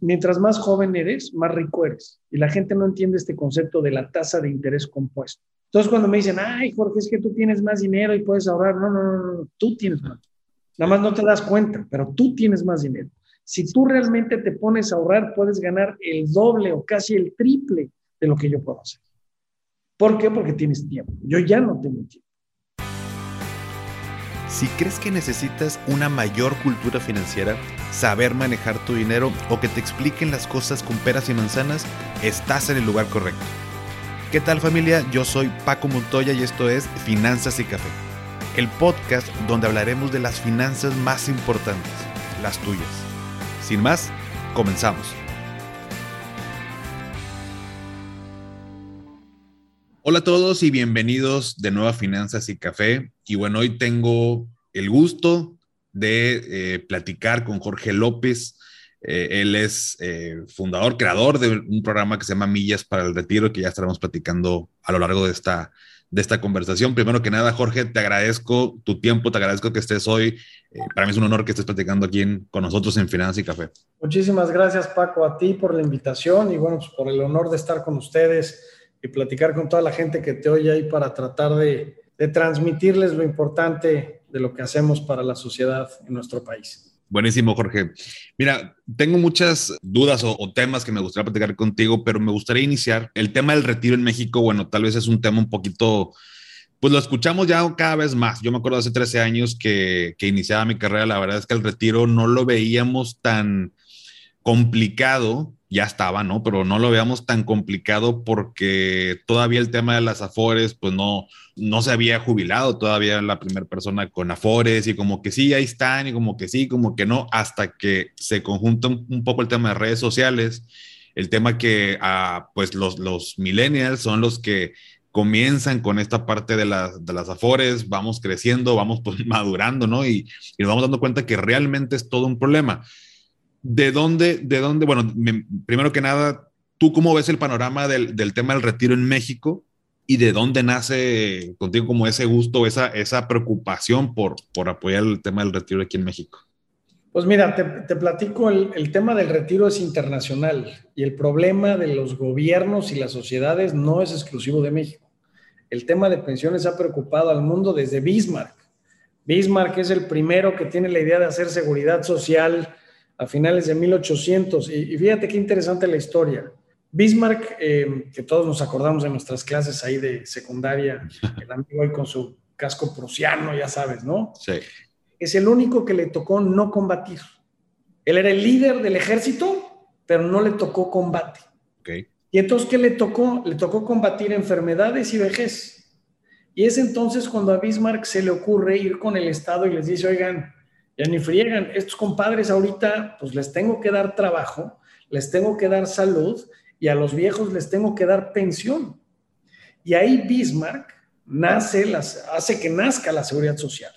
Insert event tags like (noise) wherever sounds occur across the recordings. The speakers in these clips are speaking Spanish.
mientras más joven eres, más rico eres. Y la gente no entiende este concepto de la tasa de interés compuesto. Entonces, cuando me dicen, ay, Jorge, es que tú tienes más dinero y puedes ahorrar, no, no, no, no, tú tienes más. Nada más no te das cuenta, pero tú tienes más dinero. Si tú realmente te pones a ahorrar, puedes ganar el doble o casi el triple de lo que yo puedo hacer. ¿Por qué? Porque tienes tiempo. Yo ya no tengo tiempo. Si crees que necesitas una mayor cultura financiera, saber manejar tu dinero o que te expliquen las cosas con peras y manzanas, estás en el lugar correcto. ¿Qué tal familia? Yo soy Paco Montoya y esto es Finanzas y Café, el podcast donde hablaremos de las finanzas más importantes, las tuyas. Sin más, comenzamos. Hola a todos y bienvenidos de nuevo a Finanzas y Café. Y bueno, hoy tengo el gusto de eh, platicar con Jorge López. Eh, él es eh, fundador, creador de un programa que se llama Millas para el Retiro, que ya estaremos platicando a lo largo de esta, de esta conversación. Primero que nada, Jorge, te agradezco tu tiempo, te agradezco que estés hoy. para mí es un honor que estés platicando aquí con nosotros en Finanzas y Café. Muchísimas gracias, Paco, a ti por la invitación y bueno, pues por el honor de estar con ustedes y platicar con toda la gente que te oye ahí para tratar de, transmitirles lo importante de lo que hacemos para la sociedad en nuestro país. Buenísimo, Jorge. Mira, tengo muchas dudas o, temas que me gustaría platicar contigo, pero me gustaría iniciar. El tema del retiro en México, bueno, tal vez es un tema un poquito, pues lo escuchamos ya cada vez más. Yo me acuerdo hace 13 años que iniciaba mi carrera, la verdad es que el retiro no lo veíamos tan complicado ya estaba, ¿no? Pero no lo veamos tan complicado porque todavía el tema de las afores, pues no, no se había jubilado todavía la primera persona con afores y como que sí, ahí están y como que sí, como que no, hasta que se conjunta un, poco el tema de redes sociales, el tema que ah, pues los, los millennials son los que comienzan con esta parte de las, de las afores, vamos creciendo, vamos pues (laughs) madurando, ¿no? Y, y nos vamos dando cuenta que realmente es todo un problema. ¿De dónde, de dónde, bueno, primero que nada, tú cómo ves el panorama del, del, tema del retiro en México y de dónde nace contigo como ese gusto, esa, esa preocupación por, por apoyar el tema del retiro aquí en México? Pues mira, te, te platico, el, el, tema del retiro es internacional y el problema de los gobiernos y las sociedades no es exclusivo de México. El tema de pensiones ha preocupado al mundo desde Bismarck. Bismarck es el primero que tiene la idea de hacer seguridad social a finales de 1800. Y, fíjate qué interesante la historia. Bismarck, eh, que todos nos acordamos de nuestras clases ahí de secundaria, (laughs) el amigo ahí con su casco prusiano, ya sabes, ¿no? Sí. Es el único que le tocó no combatir. Él era el líder del ejército, pero no le tocó combate. Okay. Y entonces, ¿qué le tocó? Le tocó combatir enfermedades y vejez. Y es entonces cuando a Bismarck se le ocurre ir con el Estado y les dice, oigan, ya ni friegan. Estos compadres ahorita, pues les tengo que dar trabajo, les tengo que dar salud y a los viejos les tengo que dar pensión. Y ahí Bismarck nace, las, hace que nazca la seguridad social.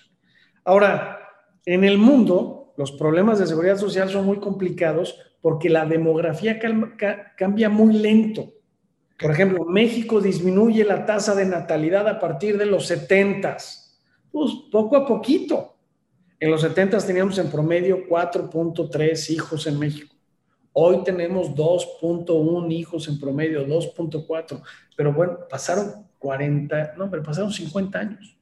Ahora, en el mundo, los problemas de seguridad social son muy complicados porque la demografía cambia muy lento. Por ejemplo, México disminuye la tasa de natalidad a partir de los 70, pues poco a poquito. En los 70 teníamos en promedio 4.3 hijos en México. Hoy tenemos 2.1 hijos en promedio, 2.4. Pero bueno, pasaron 40, no, pero pasaron 50 años.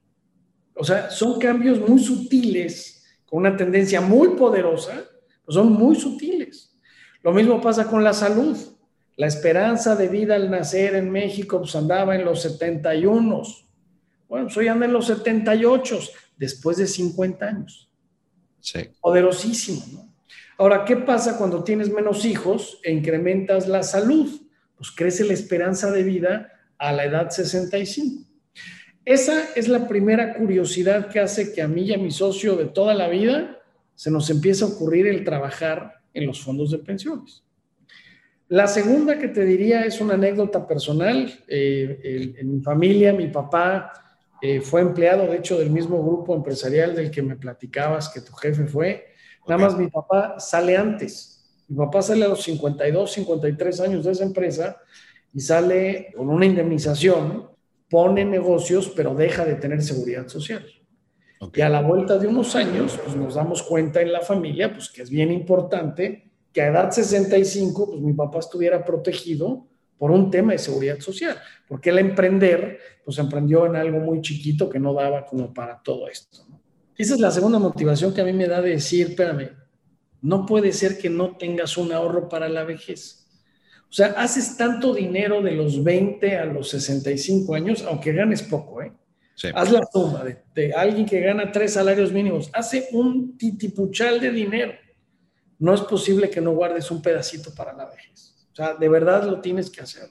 O sea, son cambios muy sutiles, con una tendencia muy poderosa, pues son muy sutiles. Lo mismo pasa con la salud. La esperanza de vida al nacer en México pues andaba en los 71. Bueno, pues hoy anda en los 78, después de 50 años. Poderosísimo, ¿no? Ahora, ¿qué pasa cuando tienes menos hijos e incrementas la salud? Pues crece la esperanza de vida a la edad 65. Esa es la primera curiosidad que hace que a mí y a mi socio de toda la vida se nos empiece a ocurrir el trabajar en los fondos de pensiones. La segunda que te diría es una anécdota personal. Eh, en mi familia, mi papá eh, fue empleado, de hecho, del mismo grupo empresarial del que me platicabas que tu jefe fue. Nada más mi papá sale antes. Mi papá sale a los 52, 53 años de esa empresa y sale con una indemnización, pone negocios, pero deja de tener seguridad social. Y a la vuelta de unos años, pues nos damos cuenta en la familia, pues que es bien importante que a edad 65, pues mi papá estuviera protegido por un tema de seguridad social, porque el emprender, pues emprendió en algo muy chiquito que no daba como para todo esto. Esa es la segunda motivación que a mí me da de decir, espérame, no puede ser que no tengas un ahorro para la vejez. O sea, haces tanto dinero de los 20 a los 65 años, aunque ganes poco, ¿eh? Haz la suma de, de, alguien que gana tres salarios mínimos, hace un titipuchal de dinero. No es posible que no guardes un pedacito para la vejez. O sea, de verdad lo tienes que hacer.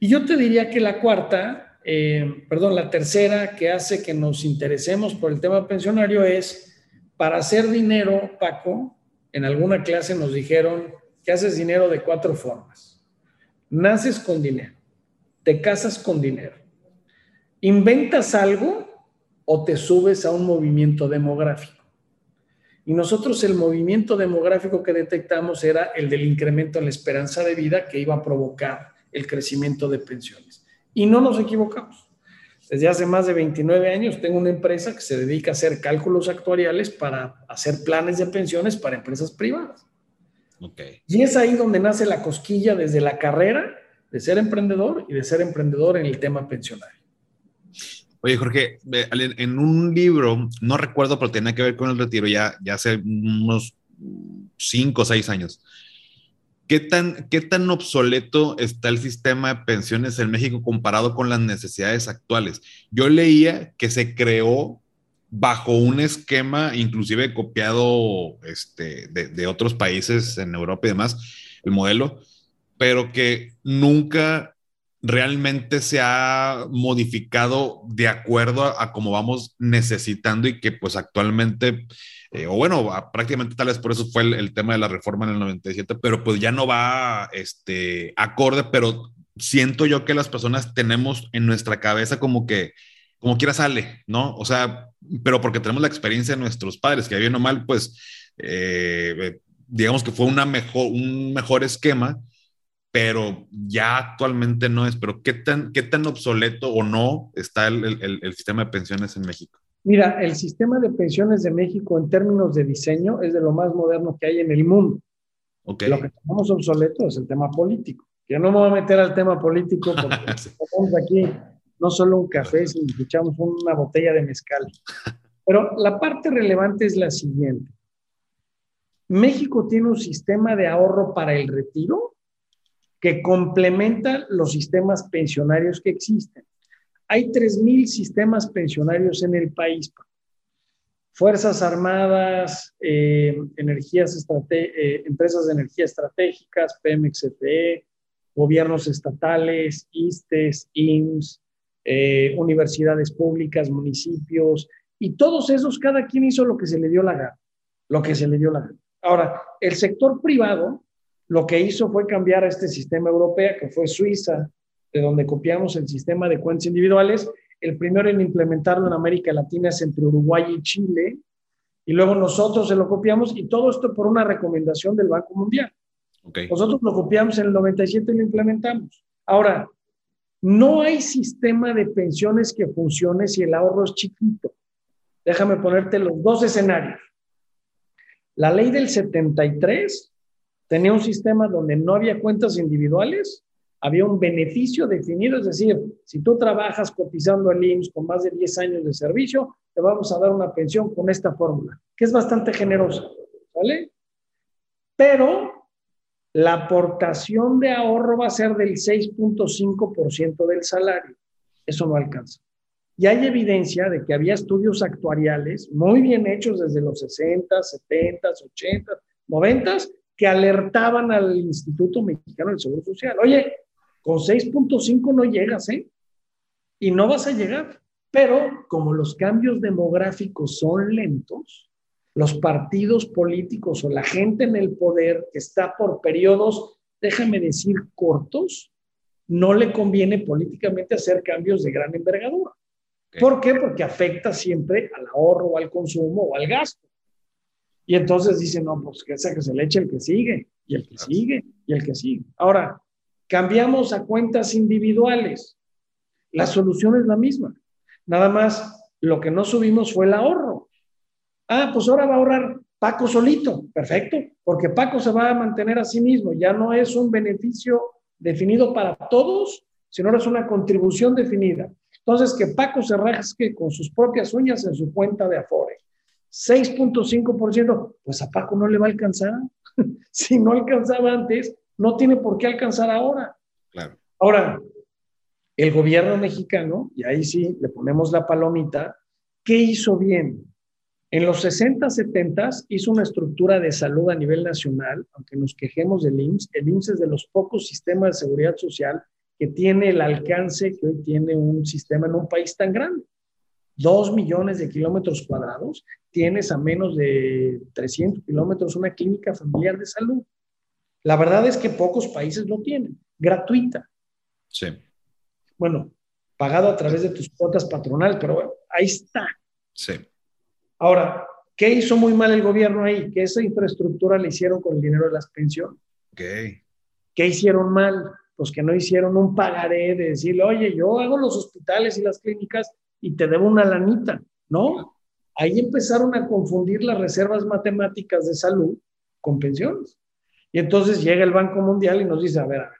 Y yo te diría que la cuarta, eh, perdón, la tercera que hace que nos interesemos por el tema pensionario es, para hacer dinero, Paco, en alguna clase nos dijeron que haces dinero de cuatro formas. Naces con dinero, te casas con dinero, inventas algo o te subes a un movimiento demográfico. Y nosotros el movimiento demográfico que detectamos era el del incremento en la esperanza de vida que iba a provocar el crecimiento de pensiones. Y no nos equivocamos. Desde hace más de 29 años tengo una empresa que se dedica a hacer cálculos actuariales para hacer planes de pensiones para empresas privadas. Okay. Y es ahí donde nace la cosquilla desde la carrera de ser emprendedor y de ser emprendedor en el tema pensionario. Oye, Jorge, en un libro, no recuerdo, pero tenía que ver con el retiro ya, ya hace unos cinco o seis años. ¿Qué tan, ¿Qué tan obsoleto está el sistema de pensiones en México comparado con las necesidades actuales? Yo leía que se creó bajo un esquema, inclusive copiado este, de, de otros países en Europa y demás, el modelo, pero que nunca realmente se ha modificado de acuerdo a, cómo vamos necesitando y que pues actualmente, eh, o bueno, prácticamente tal vez por eso fue el, tema de la reforma en el 97, pero pues ya no va este, acorde, pero siento yo que las personas tenemos en nuestra cabeza como que, como quiera sale, ¿no? O sea, pero porque tenemos la experiencia de nuestros padres, que bien o mal, pues, eh, digamos que fue una mejor, un mejor esquema pero ya actualmente no es. Pero ¿qué tan, qué tan obsoleto o no está el, el, el, sistema de pensiones en México? Mira, el sistema de pensiones de México en términos de diseño es de lo más moderno que hay en el mundo. Okay. Lo que tenemos obsoleto es el tema político. Yo no me voy a meter al tema político porque (laughs) estamos aquí no solo un café, sino escuchamos una botella de mezcal. Pero la parte relevante es la siguiente. México tiene un sistema de ahorro para el retiro que complementa los sistemas pensionarios que existen. Hay 3.000 sistemas pensionarios en el país. Fuerzas Armadas, eh, energías eh, empresas de energía estratégicas, Pemex, CFE, gobiernos estatales, ISTES, IMSS, eh, universidades públicas, municipios, y todos esos, cada quien hizo lo que se le dio la gana, lo que se le dio la gana. Ahora, el sector privado lo que hizo fue cambiar a este sistema europeo, que fue Suiza, de donde copiamos el sistema de cuentas individuales. El primero en implementarlo en América Latina es entre Uruguay y Chile, y luego nosotros se lo copiamos, y todo esto por una recomendación del Banco Mundial. Nosotros lo copiamos en el 97 y lo implementamos. Ahora, no hay sistema de pensiones que funcione si el ahorro es chiquito. Déjame ponerte los dos escenarios. La ley del 73 tenía un sistema donde no había cuentas individuales, había un beneficio definido, es decir, si tú trabajas cotizando el IMSS con más de 10 años de servicio, te vamos a dar una pensión con esta fórmula, que es bastante generosa, ¿vale? Pero la aportación de ahorro va a ser del 6.5% del salario. Eso no alcanza. Y hay evidencia de que había estudios actuariales muy bien hechos desde los 60, 70, 80, 90 que alertaban al Instituto Mexicano del Seguro Social. Oye, con 6.5 no llegas, ¿eh? Y no vas a llegar. Pero como los cambios demográficos son lentos, los partidos políticos o la gente en el poder que está por periodos, déjame decir, cortos, no le conviene políticamente hacer cambios de gran envergadura. ¿Por qué? Porque afecta siempre al ahorro, al consumo o al gasto. Y entonces dicen, no, pues que sea que se le eche el que sigue, y el que sigue, y el que sigue. Ahora, cambiamos a cuentas individuales. La solución es la misma. Nada más, lo que no subimos fue el ahorro. Ah, pues ahora va a ahorrar Paco solito. Perfecto. Porque Paco se va a mantener a sí mismo, ya no es un beneficio definido para todos, sino es una contribución definida. Entonces, que Paco se rasque con sus propias uñas en su cuenta de Afore. 6.5%, pues a Paco no le va a alcanzar. (laughs) si no alcanzaba antes, no tiene por qué alcanzar ahora. Claro. Ahora, el gobierno mexicano, y ahí sí le ponemos la palomita, ¿qué hizo bien? En los 60, 70 hizo una estructura de salud a nivel nacional, aunque nos quejemos del IMSS. El IMSS es de los pocos sistemas de seguridad social que tiene el alcance que hoy tiene un sistema en un país tan grande. Dos millones de kilómetros cuadrados, tienes a menos de 300 kilómetros una clínica familiar de salud. La verdad es que pocos países lo tienen, gratuita. Sí. Bueno, pagado a través de tus cuotas patronales, pero bueno, ahí está. Sí. Ahora, ¿qué hizo muy mal el gobierno ahí? Que esa infraestructura la hicieron con el dinero de las pensiones. Okay. ¿Qué hicieron mal? Pues que no hicieron un pagaré de decirle, oye, yo hago los hospitales y las clínicas y te debo una lanita, ¿no? Ahí empezaron a confundir las reservas matemáticas de salud con pensiones. Y entonces llega el Banco Mundial y nos dice, a ver, a ver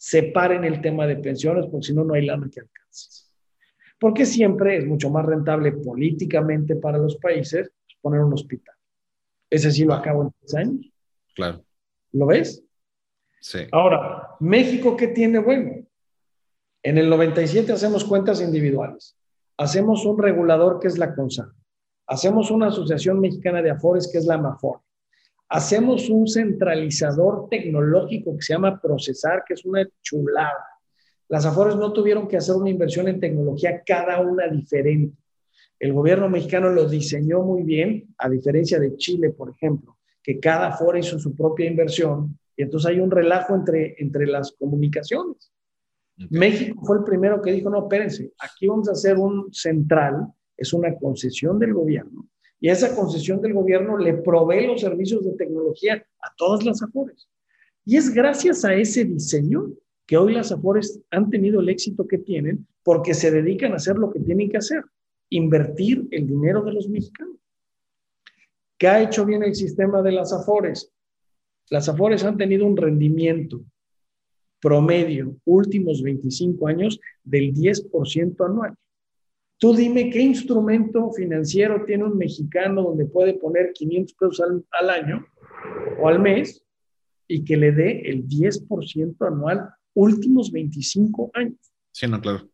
separen el tema de pensiones, porque si no, no hay lana que alcance porque siempre es mucho más rentable políticamente para los países poner un hospital. Ese sí lo acabo en tres años. Claro. ¿Lo ves? Sí. Ahora, México, ¿qué tiene bueno? En el 97 hacemos cuentas individuales. Hacemos un regulador que es la CONSA. Hacemos una asociación mexicana de afores que es la MAFOR. Hacemos un centralizador tecnológico que se llama Procesar, que es una chulada las Afores no tuvieron que hacer una inversión en tecnología, cada una diferente. El gobierno mexicano lo diseñó muy bien, a diferencia de Chile, por ejemplo, que cada Afore hizo su propia inversión y entonces hay un relajo entre, entre las comunicaciones. México fue el primero que dijo, no, espérense, aquí vamos a hacer un central, es una concesión del gobierno, y esa concesión del gobierno le provee los servicios de tecnología a todas las Afores. Y es gracias a ese diseño que hoy las Afores han tenido el éxito que tienen porque se dedican a hacer lo que tienen que hacer, invertir el dinero de los mexicanos. ¿Qué ha hecho bien el sistema de las Afores? Las Afores han tenido un rendimiento promedio últimos 25 años del 10% anual. Tú dime qué instrumento financiero tiene un mexicano donde puede poner 500 pesos al, al año o al mes y que le dé el 10% anual últimos 25 años. Sí, no, claro.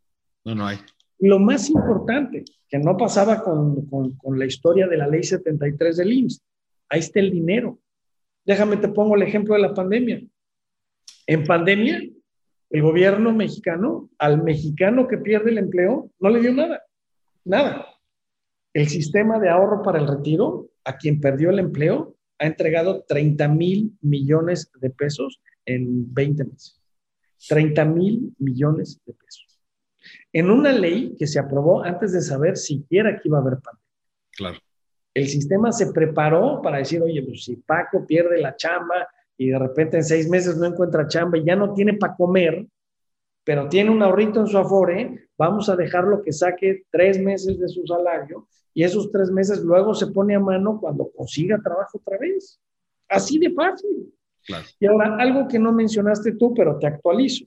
No, no hay. Lo más importante, que no pasaba con, con, la historia de la ley 73 del IMSS, ahí está el dinero. Déjame te pongo el ejemplo de la pandemia. En pandemia, el gobierno mexicano, al mexicano que pierde el empleo, no le dio nada, nada. El sistema de ahorro para el retiro, a quien perdió el empleo, ha entregado 30 mil millones de pesos en 20 meses. 30 mil millones de pesos. En una ley que se aprobó antes de saber siquiera que iba a haber pandemia. Claro. El sistema se preparó para decir, oye, pues si Paco pierde la chamba y de repente en seis meses no encuentra chamba y ya no tiene para comer, pero tiene un ahorrito en su afore, vamos a dejarlo que saque tres meses de su salario y esos tres meses luego se pone a mano cuando consiga trabajo otra vez. Así de fácil. Y ahora, algo que no mencionaste tú, pero te actualizo.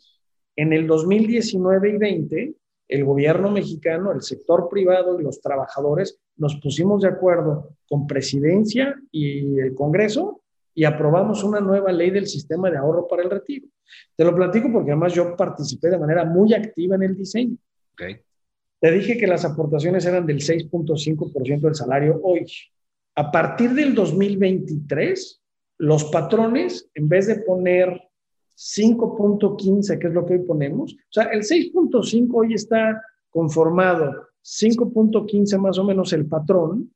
En el 2019 y 20, el gobierno mexicano, el sector privado y los trabajadores nos pusimos de acuerdo con presidencia y el Congreso y aprobamos una nueva ley del sistema de ahorro para el retiro. Te lo platico porque además yo participé de manera muy activa en el diseño. Okay. Te dije que las aportaciones eran del 6.5% del salario hoy. A partir del 2023, los patrones, en vez de poner 5.15, que es lo que hoy ponemos, o sea, el 6.5 hoy está conformado 5.15 más o menos el patrón,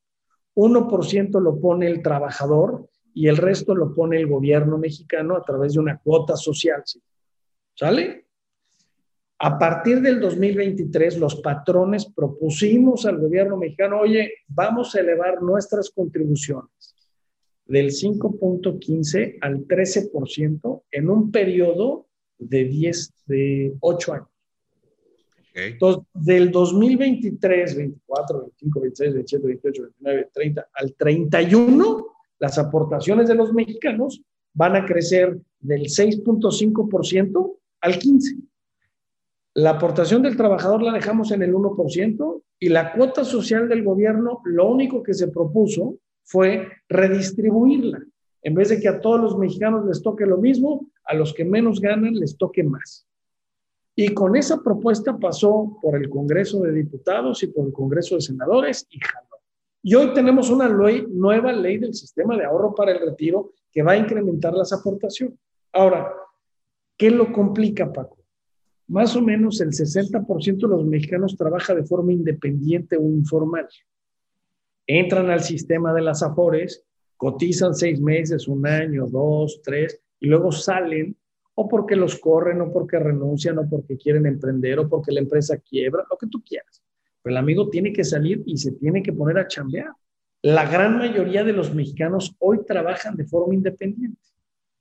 1% lo pone el trabajador y el resto lo pone el gobierno mexicano a través de una cuota social. ¿Sale? A partir del 2023, los patrones propusimos al gobierno mexicano, oye, vamos a elevar nuestras contribuciones del 5.15 al 13% en un periodo de 10, de 8 años. Entonces, del 2023, 24, 25, 26, 27, 28, 29, 30 al 31, las aportaciones de los mexicanos van a crecer del 6.5% al 15%. La aportación del trabajador la dejamos en el 1% y la cuota social del gobierno, lo único que se propuso fue redistribuirla. En vez de que a todos los mexicanos les toque lo mismo, a los que menos ganan les toque más. Y con esa propuesta pasó por el Congreso de Diputados y por el Congreso de Senadores y jaló. Y hoy tenemos una nueva ley del sistema de ahorro para el retiro que va a incrementar las aportaciones. Ahora, ¿qué lo complica, Paco? Más o menos el 60% de los mexicanos trabaja de forma independiente o informal. Entran al sistema de las AFORES, cotizan seis meses, un año, dos, tres, y luego salen o porque los corren, o porque renuncian, o porque quieren emprender, o porque la empresa quiebra, lo que tú quieras. Pero el amigo tiene que salir y se tiene que poner a chambear. La gran mayoría de los mexicanos hoy trabajan de forma independiente.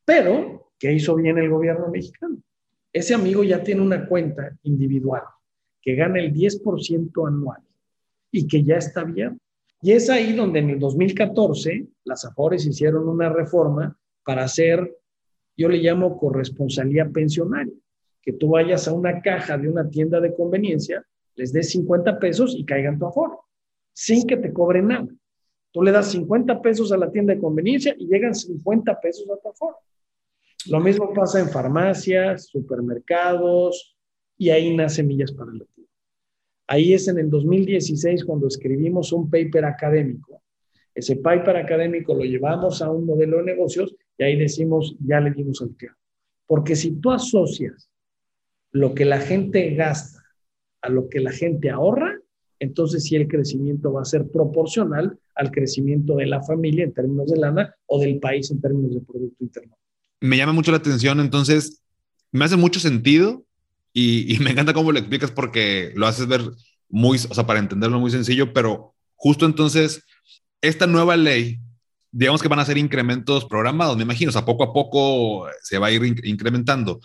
Pero, ¿qué hizo bien el gobierno mexicano? Ese amigo ya tiene una cuenta individual que gana el 10% anual y que ya está bien. Y es ahí donde en el 2014 las AFORES hicieron una reforma para hacer, yo le llamo corresponsalía pensionaria, que tú vayas a una caja de una tienda de conveniencia, les des 50 pesos y caigan tu aforo, sin que te cobren nada. Tú le das 50 pesos a la tienda de conveniencia y llegan 50 pesos a tu aforo. Lo mismo pasa en farmacias, supermercados, y ahí nace Millas para el Retiro. Ahí es en el 2016 cuando escribimos un paper académico. Ese paper académico lo llevamos a un modelo de negocios y ahí decimos, ya le dimos al clavo. Porque si tú asocias lo que la gente gasta a lo que la gente ahorra, entonces sí el crecimiento va a ser proporcional al crecimiento de la familia en términos de lana o del país en términos de Producto Interno. Me llama mucho la atención, entonces me hace mucho sentido y, me encanta cómo lo explicas porque lo haces ver muy, o sea, para entenderlo muy sencillo, pero justo entonces, esta nueva ley, digamos que van a ser incrementos programados, me imagino, o sea, poco a poco se va a ir incrementando,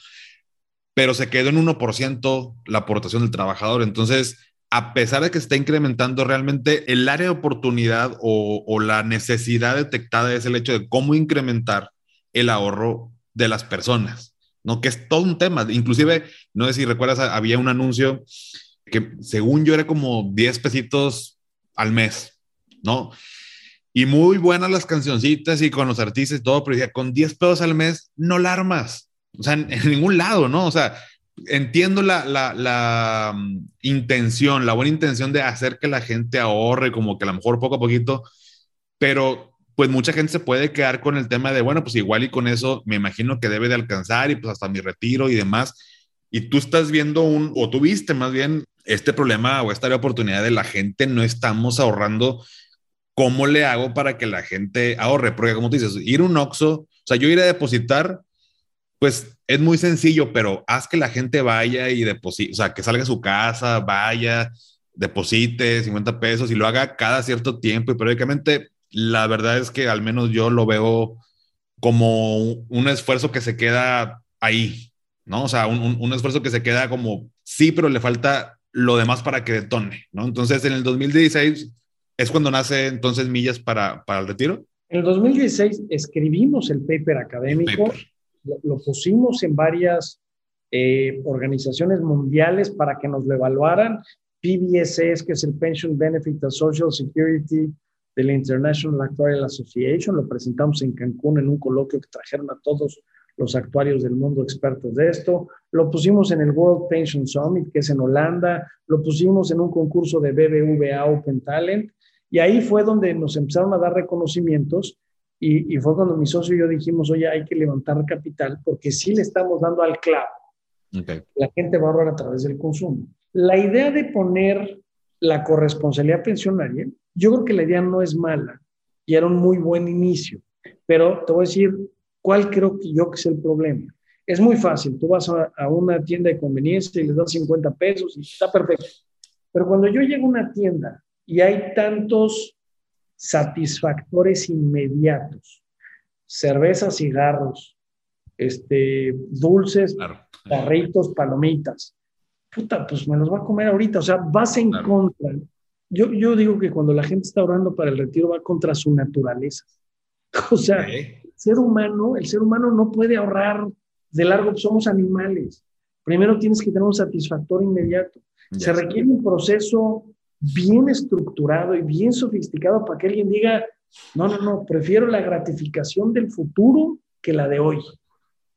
pero se quedó en 1% la aportación del trabajador, entonces a pesar de que está incrementando realmente el área de oportunidad o, o, la necesidad detectada es el hecho de cómo incrementar el ahorro de las personas, ¿no? Que es todo un tema. Inclusive, no sé si recuerdas, había un anuncio que según yo era como 10 pesitos al mes, ¿no? Y muy buenas las cancioncitas y con los artistas y todo, pero decía, con 10 pesos al mes no la armas. O sea, (laughs) en, ningún lado, ¿no? O sea, entiendo la, la, la, mm, intención, la buena intención de hacer que la gente ahorre, como que a lo mejor poco a poquito, pero pues mucha gente se puede quedar con el tema de, bueno, pues igual y con eso me imagino que debe de alcanzar y pues hasta mi retiro y demás. Y tú estás viendo un, o tú viste más bien este problema o esta oportunidad de la gente, no estamos ahorrando. ¿Cómo le hago para que la gente ahorre? Porque como tú dices, ir un Oxxo, o sea, yo ir a depositar, pues es muy sencillo, pero haz que la gente vaya y deposite, o sea, que salga a su casa, vaya, deposite 50 pesos y lo haga cada cierto tiempo y periódicamente la verdad es que al menos yo lo veo como un esfuerzo que se queda ahí, ¿no? O sea, un, esfuerzo que se queda como, sí, pero le falta lo demás para que detone, ¿no? Entonces, en el 2016 es cuando nace entonces Millas para, para el retiro. En el 2016 escribimos el paper académico, Lo, pusimos en varias eh, organizaciones mundiales para que nos lo evaluaran. PBSS, que es el Pension Benefit and Social Security de la International Actuarial Association. Lo presentamos en Cancún en un coloquio que trajeron a todos los actuarios del mundo expertos de esto. Lo pusimos en el World Pension Summit, que es en Holanda. Lo pusimos en un concurso de BBVA Open Talent. Y ahí fue donde nos empezaron a dar reconocimientos. Y, fue cuando mi socio y yo dijimos, oye, hay que levantar capital porque sí le estamos dando al clavo. La gente va a ahorrar a través del consumo. La idea de poner la corresponsabilidad pensionaria yo creo que la idea no es mala y era un muy buen inicio, pero te voy a decir cuál creo que yo que es el problema. Es muy fácil, tú vas a, una tienda de conveniencia y les das 50 pesos y está perfecto. Pero cuando yo llego a una tienda y hay tantos satisfactores inmediatos, cervezas, cigarros, este, dulces, carritos, palomitas, puta, pues me los va a comer ahorita. O sea, vas en contra yo, yo digo que cuando la gente está orando para el retiro va contra su naturaleza. (laughs) O sea, el ser humano, el ser humano no puede ahorrar de largo, somos animales. Primero tienes que tener un satisfactor inmediato. Se requiere un proceso bien estructurado y bien sofisticado para que alguien diga, no, no, no, prefiero la gratificación del futuro que la de hoy.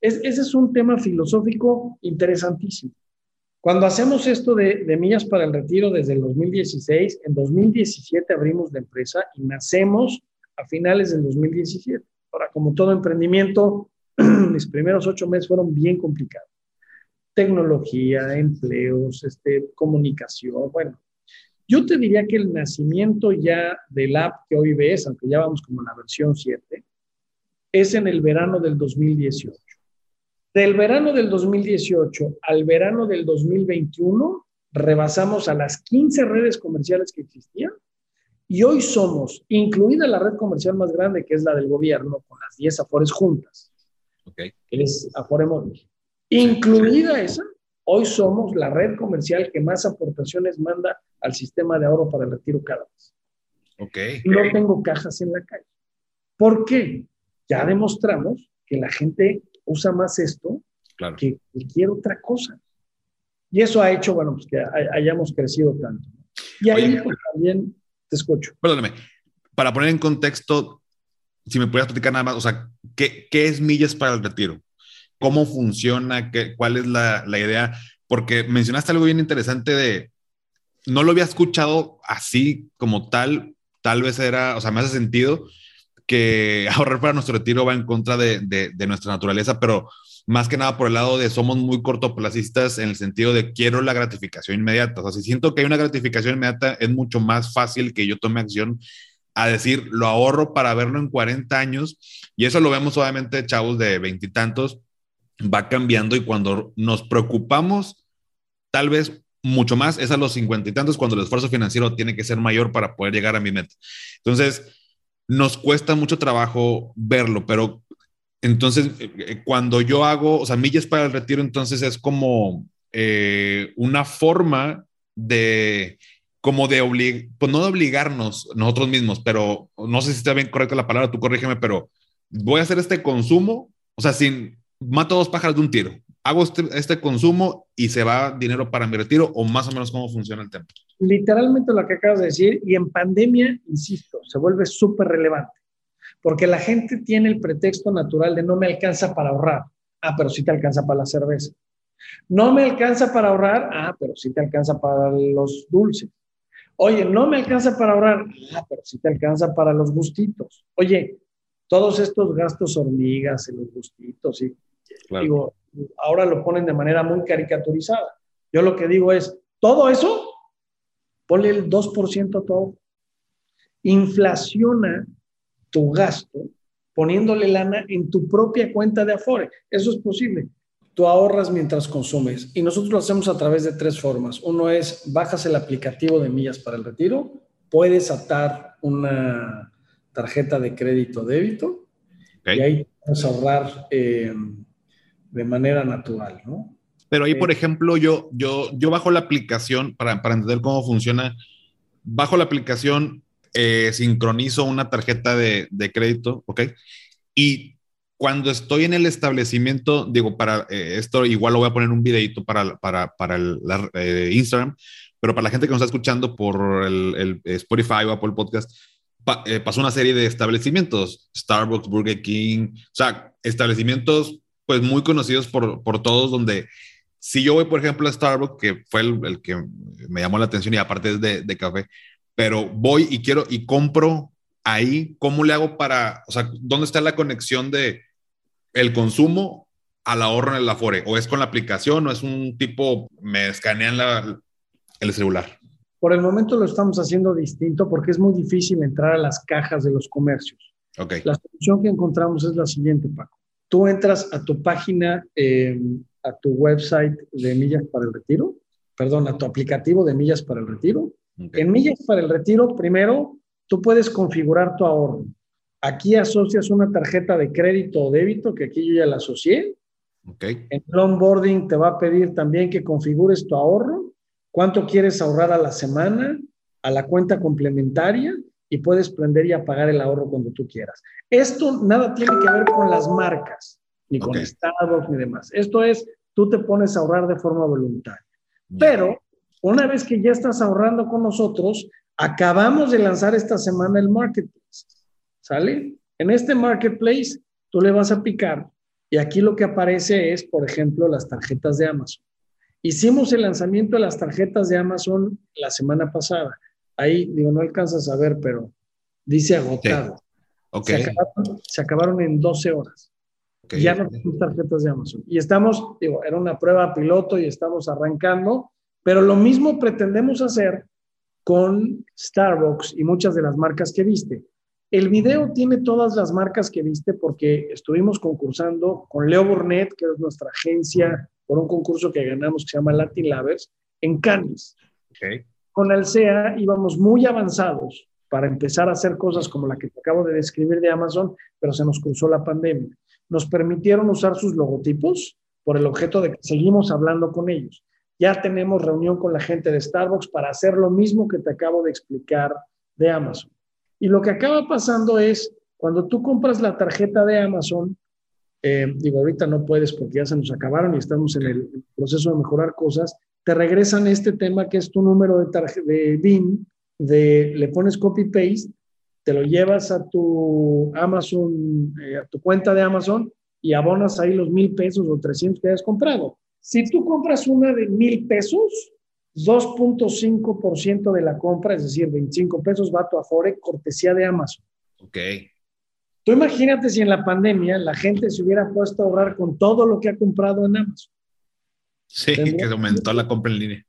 ese es un tema filosófico interesantísimo. Cuando hacemos esto de, de, millas para el retiro desde el 2016, en 2017 abrimos la empresa y nacemos a finales del 2017. Ahora, como todo emprendimiento, (clears throat) mis primeros ocho meses fueron bien complicados. Tecnología, empleos, este, comunicación, bueno. Yo te diría que el nacimiento ya del app que hoy ves, aunque ya vamos como en la versión 7, es en el verano del 2018. Del verano del 2018 al verano del 2021, rebasamos a las 15 redes comerciales que existían y hoy somos, incluida la red comercial más grande, que es la del gobierno, con las 10 Afores juntas, okay. que es Afore Móvil. Incluida esa, hoy somos la red comercial que más aportaciones manda al sistema de ahorro para el retiro cada vez. Okay. No tengo cajas en la calle. ¿Por qué? Ya demostramos que la gente usa más esto que cualquier otra cosa. Y eso ha hecho, bueno, pues que hayamos crecido tanto. Y ahí pues, también te escucho. Perdóname, para poner en contexto, si me pudieras platicar nada más, o sea, ¿qué, qué es millas para el retiro? ¿Cómo funciona? Qué, ¿Cuál es la, la idea? Porque mencionaste algo bien interesante de, no lo había escuchado así como tal, tal vez era, o sea, me hace sentido, que (laughs) ahorrar para nuestro retiro va en contra de, de, nuestra naturaleza, pero más que nada por el lado de somos muy cortoplacistas en el sentido de quiero la gratificación inmediata. O sea, si siento que hay una gratificación inmediata, es mucho más fácil que yo tome acción a decir, lo ahorro para verlo en 40 años. Y eso lo vemos obviamente, chavos de veintitantos, va cambiando y cuando nos preocupamos, tal vez mucho más, es a los cincuenta y tantos cuando el esfuerzo financiero tiene que ser mayor para poder llegar a mi meta. Entonces, nos cuesta mucho trabajo verlo, pero entonces eh, cuando yo hago, o sea, millas para el retiro, entonces es como eh, una forma de, como de obligar, pues no de obligarnos nosotros mismos, pero no sé si está bien correcta la palabra, tú corrígeme, pero voy a hacer este consumo, o sea, sin, mato dos pájaros de un tiro, hago este, este consumo y se va dinero para mi retiro o más o menos cómo funciona el tema literalmente lo que acabas de decir, y en pandemia, insisto, se vuelve súper relevante, porque la gente tiene el pretexto natural de no me alcanza para ahorrar, ah, pero sí te alcanza para la cerveza. No me alcanza para ahorrar, ah, pero sí te alcanza para los dulces. Oye, no me alcanza para ahorrar, ah, pero sí te alcanza para los gustitos. Oye, todos estos gastos hormigas en los gustitos, y digo, ahora lo ponen de manera muy caricaturizada. Yo lo que digo es, todo eso ponle el 2% a todo. Inflaciona tu gasto poniéndole lana en tu propia cuenta de Afore. Eso es posible. Tú ahorras mientras consumes y nosotros lo hacemos a través de tres formas. Uno es, bajas el aplicativo de millas para el retiro, puedes atar una tarjeta de crédito débito y ahí puedes ahorrar eh, de manera natural, ¿no? Pero ahí, por ejemplo, yo, yo, yo bajo la aplicación para, para entender cómo funciona. Bajo la aplicación, eh, sincronizo una tarjeta de, de, crédito, ¿ok? Y cuando estoy en el establecimiento, digo, para eh, esto igual lo voy a poner un videito para, para, para el eh, Instagram, pero para la gente que nos está escuchando por el, el Spotify o Apple Podcast, pasó una serie de establecimientos, Starbucks, Burger King, o sea, establecimientos pues muy conocidos por, por todos donde si yo voy, por ejemplo, a Starbucks, que fue el, que me llamó la atención y aparte es de, café, pero voy y quiero y compro ahí, ¿cómo le hago para, o sea, dónde está la conexión de el consumo al ahorro en el Afore? ¿O es con la aplicación o es un tipo, me escanean la, el celular? Por el momento lo estamos haciendo distinto porque es muy difícil entrar a las cajas de los comercios. Okay. La solución que encontramos es la siguiente, Paco. Tú entras a tu página eh, a tu website de Millas para el Retiro, perdón, a tu aplicativo de Millas para el Retiro. En Millas para el Retiro, primero, tú puedes configurar tu ahorro. Aquí asocias una tarjeta de crédito o débito, que aquí yo ya la asocié. Okay. En el onboarding te va a pedir también que configures tu ahorro, cuánto quieres ahorrar a la semana, a la cuenta complementaria, y puedes prender y apagar el ahorro cuando tú quieras. Esto nada tiene que ver con las marcas, ni con estados, ni demás. Esto es, tú te pones a ahorrar de forma voluntaria. Pero una vez que ya estás ahorrando con nosotros, acabamos de lanzar esta semana el marketplace. ¿Sale? En este marketplace, tú le vas a picar y aquí lo que aparece es, por ejemplo, las tarjetas de Amazon. Hicimos el lanzamiento de las tarjetas de Amazon la semana pasada. Ahí, digo, no alcanzas a ver, pero dice agotado. Se, acabaron, en 12 horas. ya no tenemos tarjetas de Amazon. Y estamos, digo, era una prueba piloto y estamos arrancando, pero lo mismo pretendemos hacer con Starbucks y muchas de las marcas que viste. El video tiene todas las marcas que viste porque estuvimos concursando con Leo Burnett, que es nuestra agencia, por un concurso que ganamos que se llama Latin Lovers, en Cannes. Con Alsea íbamos muy avanzados para empezar a hacer cosas como la que te acabo de describir de Amazon, pero se nos cruzó la pandemia. Nos permitieron usar sus logotipos por el objeto de que seguimos hablando con ellos. Ya tenemos reunión con la gente de Starbucks para hacer lo mismo que te acabo de explicar de Amazon. Y lo que acaba pasando es, cuando tú compras la tarjeta de Amazon, eh, digo, ahorita no puedes porque ya se nos acabaron y estamos en el proceso de mejorar cosas, te regresan este tema que es tu número de, de BIN, de, le pones copy-paste, te lo llevas a tu Amazon, eh, a tu cuenta de Amazon y abonas ahí los mil pesos o 300 que hayas comprado. Si tú compras una de mil pesos, 2.5% de la compra, es decir, 25 pesos va a tu Afore, cortesía de Amazon. Ok. Tú imagínate si en la pandemia la gente se hubiera puesto a ahorrar con todo lo que ha comprado en Amazon. Sí, que aumentó la compra en línea.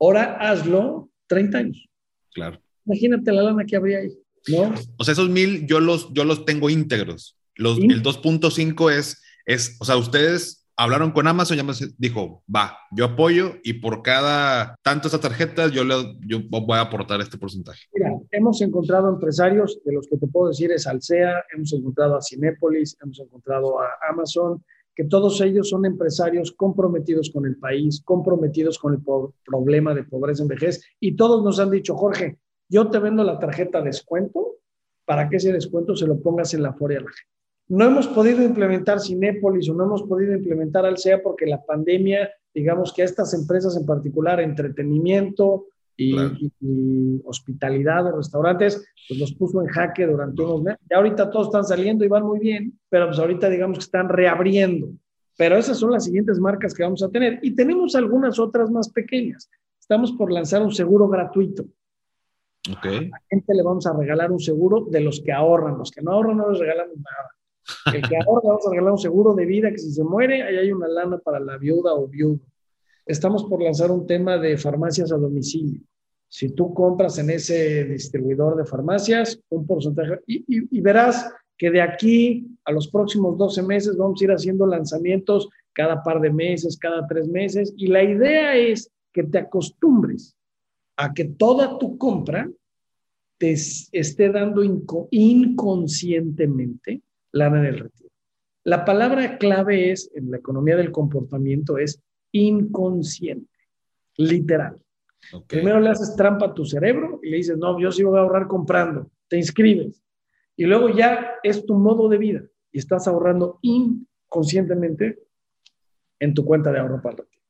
Ahora hazlo 30 años. Claro. Imagínate la lana que habría ahí, ¿no? O sea, esos mil yo los, yo los tengo íntegros. Los, El 2.5 es, es, o sea, ustedes hablaron con Amazon, ya me dijo, va, yo apoyo y por cada tantas tarjetas yo, le, yo voy a aportar este porcentaje. Mira, hemos encontrado empresarios, de los que te puedo decir es Alsea, hemos encontrado a Cinépolis, hemos encontrado a Amazon, que todos ellos son empresarios comprometidos con el país, comprometidos con el problema de pobreza en vejez, y todos nos han dicho, Jorge, yo te vendo la tarjeta descuento para que ese descuento se lo pongas en la foria a la gente. No hemos podido implementar Cinépolis o no hemos podido implementar Alsea porque la pandemia, digamos que a estas empresas en particular, entretenimiento y, hospitalidad o restaurantes, pues nos puso en jaque durante unos meses. Ya ahorita todos están saliendo y van muy bien, pero pues ahorita digamos que están reabriendo. Pero esas son las siguientes marcas que vamos a tener. Y tenemos algunas otras más pequeñas. Estamos por lanzar un seguro gratuito. Okay. A la gente le vamos a regalar un seguro de los que ahorran. Los que no ahorran no les regalamos nada. El que (laughs) ahora vamos a regalar un seguro de vida que si se muere, ahí hay una lana para la viuda o viudo. Estamos por lanzar un tema de farmacias a domicilio. Si tú compras en ese distribuidor de farmacias, un porcentaje, y, verás que de aquí a los próximos 12 meses vamos a ir haciendo lanzamientos cada par de meses, cada tres meses, y la idea es que te acostumbres a que toda tu compra te esté dando inconscientemente lana en el retiro. La palabra clave es, en la economía del comportamiento, es inconsciente, literal. Primero le haces trampa a tu cerebro y le dices, no, yo sí voy a ahorrar comprando, te inscribes. Y luego ya es tu modo de vida y estás ahorrando inconscientemente en tu cuenta de ahorro para retiro.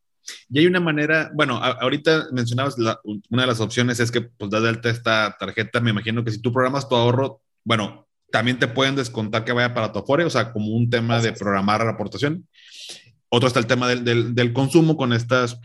Y hay una manera, bueno, ahorita mencionabas una de las opciones es que pues das de alta esta tarjeta, me imagino que si tú programas tu ahorro, bueno, también te pueden descontar que vaya para tu Afore, o sea, como un tema de programar la aportación. Otro está el tema del, del, consumo con estas,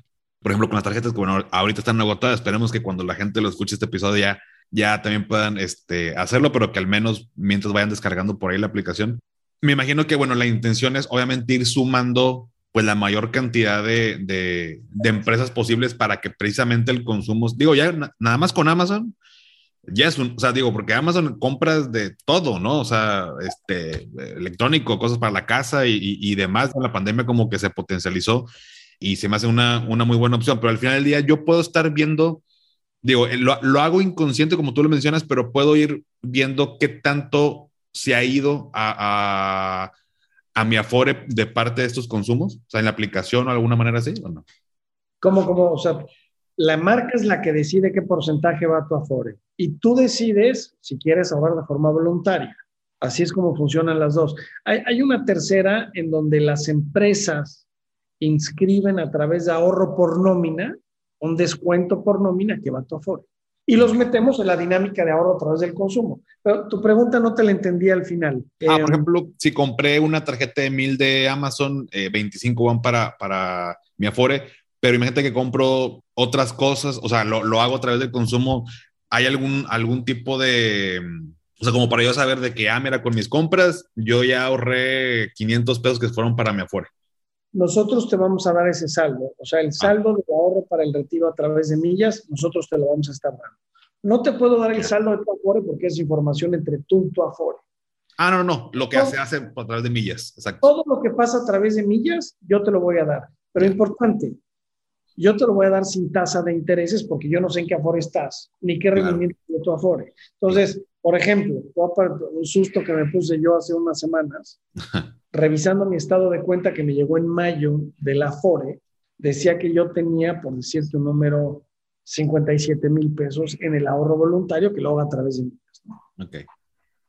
por ejemplo, con las tarjetas que, bueno, ahorita están agotadas. Esperemos que cuando la gente lo escuche este episodio ya, ya también puedan este, hacerlo, pero que al menos mientras vayan descargando por ahí la aplicación. Me imagino que, bueno, la intención es obviamente ir sumando pues la mayor cantidad de, de, de empresas posibles para que precisamente el consumo, digo, ya nada más con Amazon, ya es un, o sea, digo, porque Amazon compras de todo, ¿no? O sea, este, electrónico, cosas para la casa y, y, demás, la pandemia como que se potencializó y se me hace una, una muy buena opción, pero al final del día yo puedo estar viendo, digo, eh, lo, lo hago inconsciente como tú lo mencionas, pero puedo ir viendo qué tanto se ha ido a, a, a mi Afore de parte de estos consumos, o sea, en la aplicación o alguna manera así, ¿o no? ¿Cómo, cómo? O sea, la marca es la que decide qué porcentaje va a tu Afore y tú decides si quieres ahorrar de forma voluntaria. Así es como funcionan las dos. Hay, hay una tercera en donde las empresas inscriben a través de ahorro por nómina un descuento por nómina que va a tu Afore. Y los metemos en la dinámica de ahorro a través del consumo. Pero tu pregunta no te la entendí al final. Ah, por em, ejemplo, si compré una tarjeta de mil de Amazon, 25 eh, van para, para mi Afore, pero imagínate que compro otras cosas, o sea, lo, lo, hago a través del consumo. ¿Hay algún, algún tipo de, o sea, como para yo saber de que, ah, mira, con mis compras, yo ya ahorré 500 pesos que fueron para mi Afore? nosotros te vamos a dar ese saldo. O sea, el ah. saldo de ahorro para el retiro a través de millas, nosotros te lo vamos a estar dando. No te puedo dar el saldo de tu Afore porque es información entre tú y tu Afore. Ah, no, no, lo que hace, hace a través de millas. Exacto. Todo lo que pasa a través de millas, yo te lo voy a dar. Pero importante, yo te lo voy a dar sin tasa de intereses porque yo no sé en qué Afore estás, ni qué rendimiento de tu Afore. Entonces, por ejemplo, un susto que me puse yo hace unas semanas. revisando mi estado de cuenta que me llegó en mayo de la FORE, decía que yo tenía, por decirte un número, 57 mil pesos en el ahorro voluntario que lo hago a través de mí. Okay.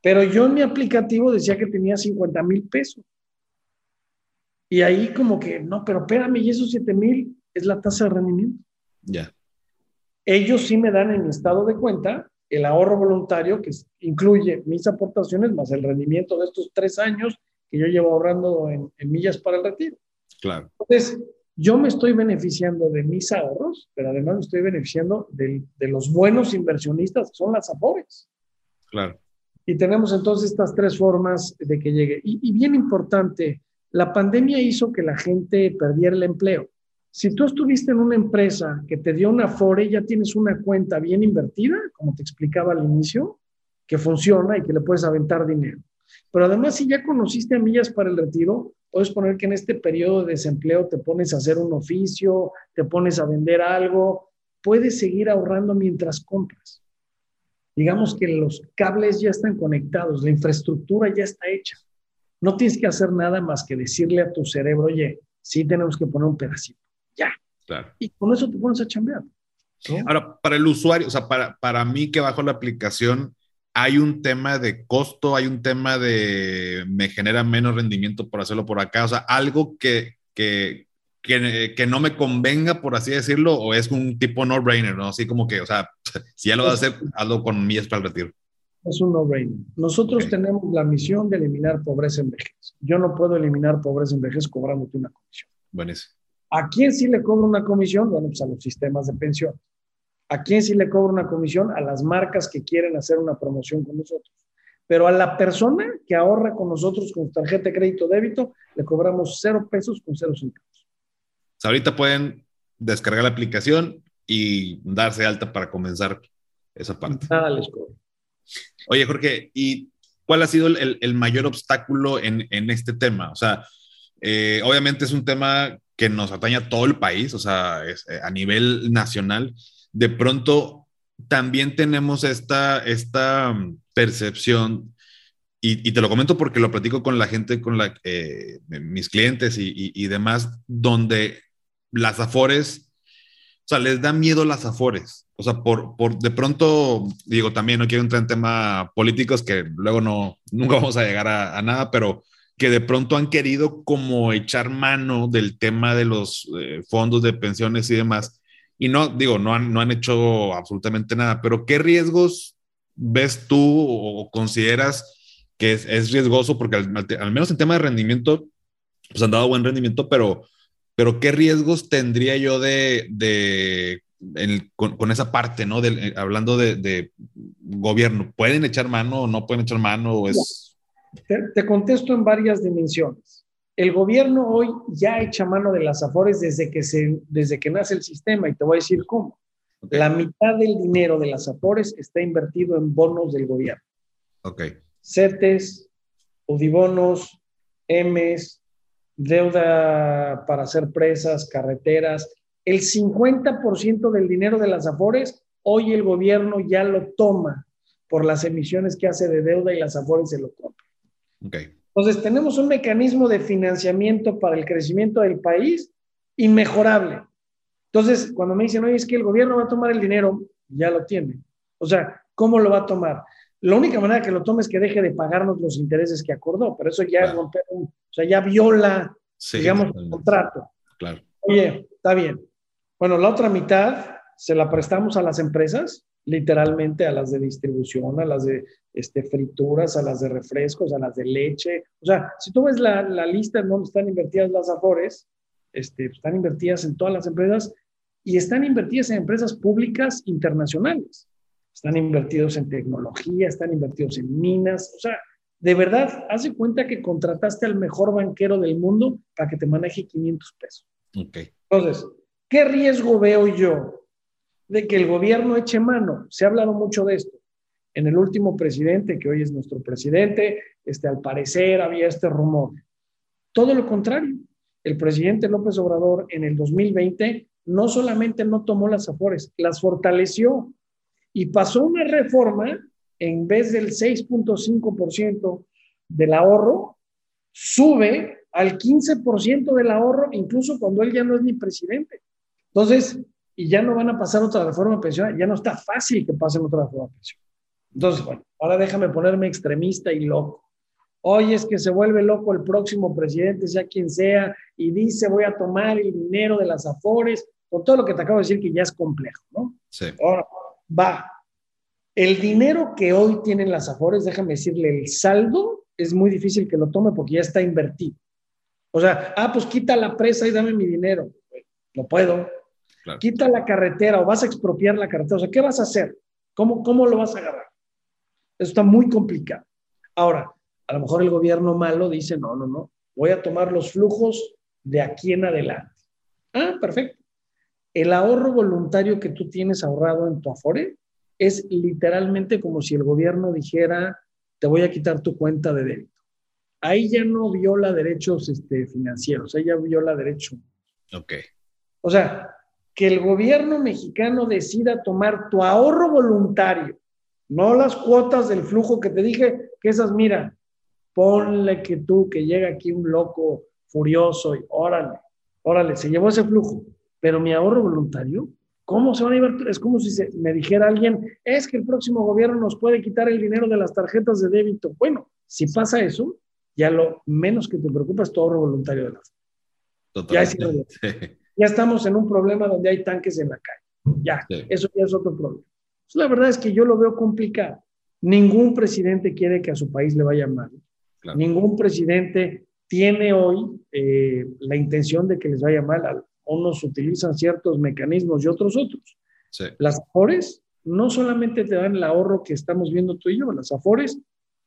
Pero yo en mi aplicativo decía que tenía 50 mil pesos. Y ahí como que, no, pero espérame, y esos 7 mil es la tasa de rendimiento. Ya. Ellos sí me dan en mi estado de cuenta el ahorro voluntario, que incluye mis aportaciones más el rendimiento de estos tres años que yo llevo ahorrando en, millas para el retiro. Claro. Entonces, yo me estoy beneficiando de mis ahorros, pero además me estoy beneficiando de, de los buenos inversionistas, que son las AFORES. Claro. Y tenemos entonces estas tres formas de que llegue. Y, y, bien importante, la pandemia hizo que la gente perdiera el empleo. Si tú estuviste en una empresa que te dio una Afore, ya tienes una cuenta bien invertida, como te explicaba al inicio, que funciona y que le puedes aventar dinero. Pero además, si ya conociste a millas para el retiro, puedes poner que en este periodo de desempleo te pones a hacer un oficio, te pones a vender algo, puedes seguir ahorrando mientras compras. Digamos que los cables ya están conectados, la infraestructura ya está hecha. No tienes que hacer nada más que decirle a tu cerebro, oye, sí tenemos que poner un pedacito. Claro. Y con eso te pones a chambear. Ahora, para el usuario, o sea, para, para mí que bajo la aplicación, hay un tema de costo, hay un tema de me genera menos rendimiento por hacerlo por acá, o sea, algo que, que, que, no me convenga, por así decirlo, o es un tipo no-brainer, ¿no? Así como que, o sea, (laughs) si ya lo vas a hacer, hazlo con millas para el retiro. Es un no-brainer. Nosotros tenemos la misión de eliminar pobreza en vejez. Yo no puedo eliminar pobreza en vejez cobrándote una comisión. Buenísimo. ¿A quién sí le cobro una comisión? Bueno, pues a los sistemas de pensión. ¿A quién sí le cobra una comisión? A las marcas que quieren hacer una promoción con nosotros. Pero a la persona que ahorra con nosotros con tarjeta de crédito débito, le cobramos cero pesos con cero centavos. ahorita pueden descargar la aplicación y darse alta para comenzar esa parte. Nada les cobra. Oye, Jorge, ¿y cuál ha sido el, mayor obstáculo en, este tema? O sea, eh, obviamente es un tema que nos atañe a todo el país, o sea, eh, a nivel nacional de pronto también tenemos esta, esta mm, percepción, y, te lo comento porque lo platico con la gente, con la, eh, mis clientes y, demás, donde las afores, o sea, les da miedo las afores. O sea, por, por de pronto, digo, también no quiero entrar en temas políticos que luego no, nunca vamos a llegar a, nada, pero que de pronto han querido como echar mano del tema de los eh, fondos de pensiones y demás y no, digo, no han, no han hecho absolutamente nada, pero ¿qué riesgos ves tú o consideras que es, es riesgoso? Porque al, menos en tema de rendimiento, pues han dado buen rendimiento, pero, pero ¿qué riesgos tendría yo de, de con, esa parte, ¿no? Eh, hablando de, de, gobierno, ¿pueden echar mano o no pueden echar mano? O es... te contesto en varias dimensiones. El gobierno hoy ya echa mano de las afores desde que, se, desde que nace el sistema y te voy a decir cómo. La mitad del dinero de las afores está invertido en bonos del gobierno. Ok. CETES, UDIBONOS, EMES, deuda para hacer presas, carreteras. El 50% del dinero de las afores, hoy el gobierno ya lo toma por las emisiones que hace de deuda y las afores se lo compran. Okay. Entonces, tenemos un mecanismo de financiamiento para el crecimiento del país inmejorable. Entonces, cuando me dicen, oye, es que el gobierno va a tomar el dinero, ya lo tiene. O sea, ¿cómo lo va a tomar? La única manera que lo tome es que deje de pagarnos los intereses que acordó, pero eso ya romper o sea, ya viola, digamos, el contrato. Claro. Oye, está bien. Bueno, la otra mitad se la prestamos a las empresas, literalmente a las de distribución, a las de este, frituras, a las de refrescos, a las de leche. O sea, si tú ves la, la lista en donde están invertidas las Afores, este, están invertidas en todas las empresas y están invertidas en empresas públicas internacionales. Están invertidos en tecnología, están invertidos en minas. O sea, de verdad, hace cuenta que contrataste al mejor banquero del mundo para que te maneje 500 pesos. Okay. Entonces, ¿qué riesgo veo yo de que el gobierno eche mano? Se ha hablado mucho de esto. En el último presidente, que hoy es nuestro presidente, este, al parecer había este rumor. Todo lo contrario. El presidente López Obrador en el 2020 no solamente no tomó las afores, las fortaleció y pasó una reforma en vez del 6.5% del ahorro, sube al 15% del ahorro, incluso cuando él ya no es ni presidente. Entonces, y ya no van a pasar otra reforma pensional, ya no está fácil que pasen otra reforma pensional. Entonces, bueno, ahora déjame ponerme extremista y loco. Hoy es que se vuelve loco el próximo presidente, sea quien sea, y dice voy a tomar el dinero de las afores, con todo lo que te acabo de decir que ya es complejo, ¿no? Sí. Ahora, va. El dinero que hoy tienen las afores, déjame decirle, el saldo es muy difícil que lo tome porque ya está invertido. O sea, ah, pues quita la presa y dame mi dinero. No puedo. Quita la carretera o vas a expropiar la carretera. O sea, ¿qué vas a hacer? ¿Cómo, cómo lo vas a agarrar? Eso está muy complicado. Ahora, a lo mejor el gobierno malo dice, no, no, no, voy a tomar los flujos de aquí en adelante. Ah, perfecto. El ahorro voluntario que tú tienes ahorrado en tu Afore es literalmente como si el gobierno dijera, te voy a quitar tu cuenta de débito ahí ya no viola derechos este, financieros, ahí ya viola derechos. Ok. O sea, que el gobierno mexicano decida tomar tu ahorro voluntario, no las cuotas del flujo que te dije, que esas, mira, ponle que tú, que llega aquí un loco furioso y órale, órale, se llevó ese flujo, pero mi ahorro voluntario, ¿cómo se van a llevar? Es como si me dijera alguien, es que el próximo gobierno nos puede quitar el dinero de las tarjetas de débito. Bueno, si pasa eso, ya lo menos que te preocupa es tu ahorro voluntario de la ya, (laughs) ya estamos en un problema donde hay tanques en la calle. Ya, eso ya es otro problema. la verdad es que yo lo veo complicado. Ningún presidente quiere que a su país le vaya mal. Ningún presidente tiene hoy eh, la intención de que les vaya mal. Unos utilizan ciertos mecanismos y otros otros. Las AFORES no solamente te dan el ahorro que estamos viendo tú y yo, las AFORES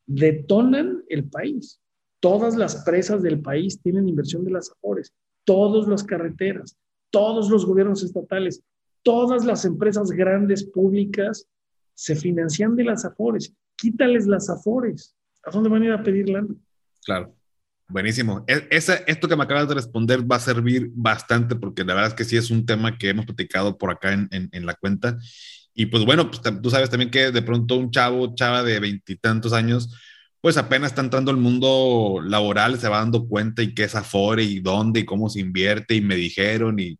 detonan el país. Todas las presas del país tienen inversión de las Afores, todas las carreteras, todos los gobiernos estatales, todas las empresas grandes públicas se financian de las Afores. Quítales las Afores. ¿A dónde van a ir a pedir? Claro. Buenísimo. E, esto que me acabas de responder va a servir bastante porque la verdad es que sí es un tema que hemos platicado por acá en, en la cuenta. Y pues bueno, pues, tú sabes también que de pronto un chavo, chava de veintitantos años, pues apenas está entrando al mundo laboral, se va dando cuenta y qué es Afore y dónde y cómo se invierte y me dijeron y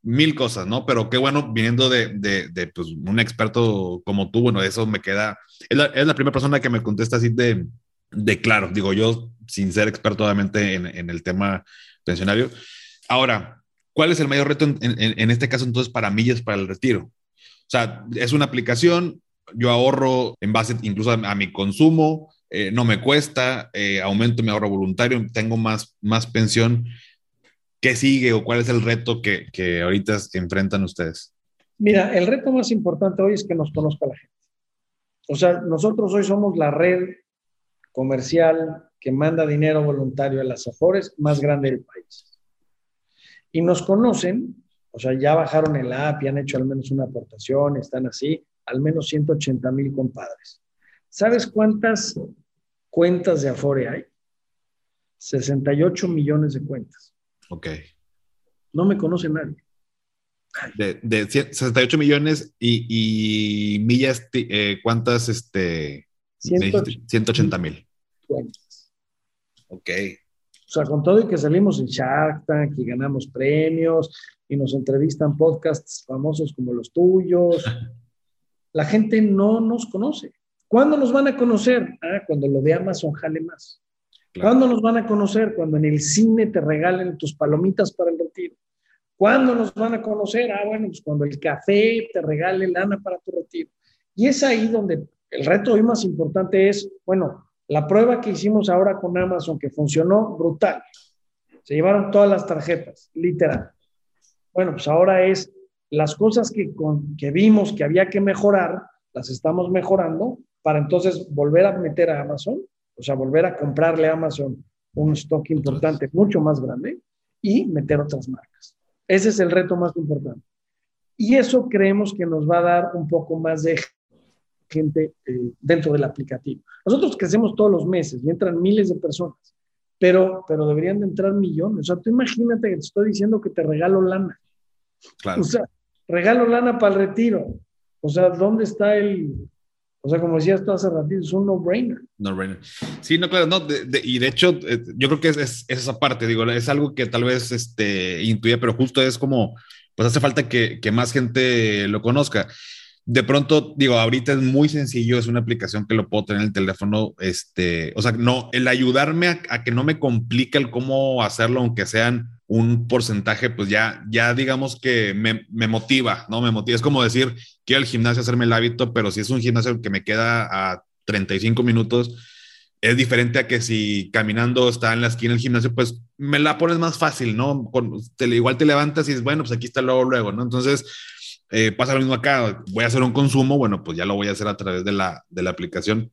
mil cosas, ¿no? Pero qué bueno, viniendo de, de, pues, un experto como tú, bueno, eso me queda, es la, primera persona que me contesta así de, de claro, digo yo, sin ser experto obviamente en, el tema pensionario. Ahora, ¿cuál es el mayor reto en este caso entonces para millas para el retiro? O sea, es una aplicación, yo ahorro en base incluso a mi consumo, eh, no me cuesta, eh, aumento mi ahorro voluntario, tengo más, más pensión. ¿Qué sigue o cuál es el reto que, que ahorita enfrentan ustedes? Mira, el reto más importante hoy es que nos conozca la gente. O sea, nosotros hoy somos la red comercial que manda dinero voluntario a las Afores más grande del país. Y nos conocen, o sea, ya bajaron el app y han hecho al menos una aportación, están así, al menos 180 mil compadres. ¿Sabes cuántas cuentas de Afore hay? 68 millones de cuentas. Ok. No me conoce nadie. De, 68 millones y, millas, eh, ¿cuántas? Este, 180 mil. Cuentas. Ok. O sea, con todo y que salimos en Shark Tank y ganamos premios y nos entrevistan podcasts famosos como los tuyos. (laughs) la gente no nos conoce. ¿Cuándo nos van a conocer? Ah, cuando lo de Amazon jale más. ¿Cuándo nos van a conocer? Cuando en el cine te regalen tus palomitas para el retiro. ¿Cuándo nos van a conocer? Ah, bueno, pues cuando el café te regale lana para tu retiro. Y es ahí donde el reto hoy más importante es, bueno, la prueba que hicimos ahora con Amazon, que funcionó brutal. Se llevaron todas las tarjetas, literal. Bueno, pues ahora es las cosas que, que vimos que había que mejorar, las estamos mejorando para entonces volver a meter a Amazon, o sea, volver a comprarle a Amazon un stock importante, mucho más grande, y meter otras marcas. Ese es el reto más importante. Y eso creemos que nos va a dar un poco más de gente eh, dentro del aplicativo. Nosotros crecemos todos los meses y entran miles de personas, pero, pero deberían de entrar millones. O sea, tú imagínate que te estoy diciendo que te regalo lana. Claro. O sea, regalo lana para el retiro. O sea, ¿dónde está el, o sea, como decías tú hace ratito, es un no-brainer. No-brainer. Sí, no, claro, no, y de hecho, eh, yo creo que es, es, esa parte, digo, es algo que tal vez este, intuye, pero justo es como, pues hace falta que, que más gente lo conozca de pronto, digo, ahorita es muy sencillo, es una aplicación que lo puedo tener en el teléfono, este, o sea, no, el ayudarme a, que no me complique el cómo hacerlo, aunque sean un porcentaje, pues ya, ya digamos que me, me, motiva, ¿no? Me motiva. Es como decir, quiero el gimnasio hacerme el hábito, pero si es un gimnasio que me queda a 35 minutos, es diferente a que si caminando está en la esquina del gimnasio, pues me la pones más fácil, ¿no? Con, te, igual te levantas y dices, bueno, pues aquí está luego, luego, ¿no? Entonces, eh, pasa lo mismo acá, voy a hacer un consumo, bueno, pues ya lo voy a hacer a través de la, de la aplicación.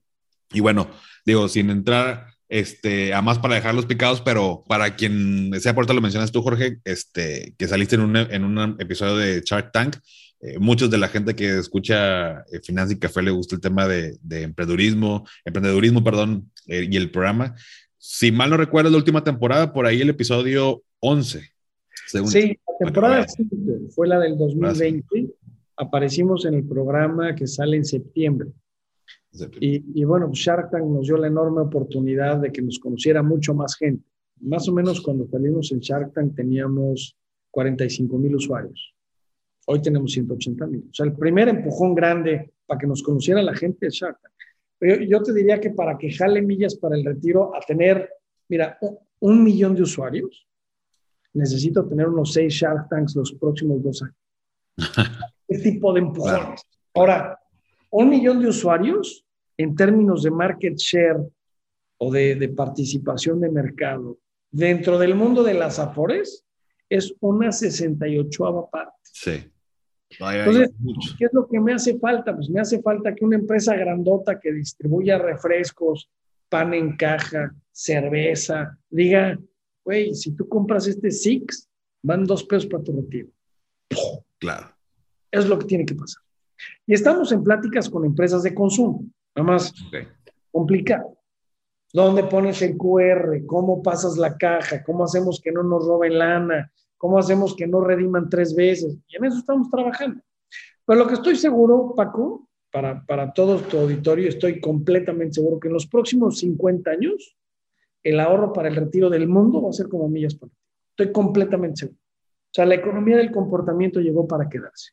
Y bueno, digo, sin entrar este, a más para dejar los picados, pero para quien sea por lo mencionas tú, Jorge, este, que saliste en un, en un episodio de Shark Tank. Eh, muchos de la gente que escucha eh, Finanza y Café le gusta el tema de, de emprendedurismo, emprendedurismo, perdón, y el programa. Si mal no recuerdo, la última temporada, por ahí el episodio 11. Sí, la temporada fue la del 2020. Aparecimos en el programa que sale en septiembre. Y, bueno, pues Shark Tank nos dio la enorme oportunidad de que nos conociera mucho más gente. Más o menos cuando salimos en Shark Tank teníamos 45 mil usuarios. Hoy tenemos 180 mil. O sea, el primer empujón grande para que nos conociera la gente es Shark Tank. Pero yo, te diría que para que jale millas para el retiro, a tener, mira, un millón de usuarios, necesito tener unos seis Shark Tanks los próximos dos años. ¿Qué (laughs) tipo de empujones? Ahora, un millón de usuarios en términos de market share o de, participación de mercado dentro del mundo de las Afores es una 68 parte. Sí. Entonces, ¿qué es lo que me hace falta? Pues me hace falta que una empresa grandota que distribuya refrescos, pan en caja, cerveza, diga, güey, si tú compras este Six, van dos pesos para tu retiro. Claro. Es lo que tiene que pasar. Y estamos en pláticas con empresas de consumo, nada más complicado. ¿Dónde pones el QR? ¿Cómo pasas la caja? ¿Cómo hacemos que no nos roben lana? ¿Cómo hacemos que no rediman tres veces? Y en eso estamos trabajando. Pero lo que estoy seguro, Paco, para, para todo tu auditorio, estoy completamente seguro que en los próximos 50 años el ahorro para el retiro del mundo va a ser como millas por Estoy completamente seguro. O sea, la economía del comportamiento llegó para quedarse.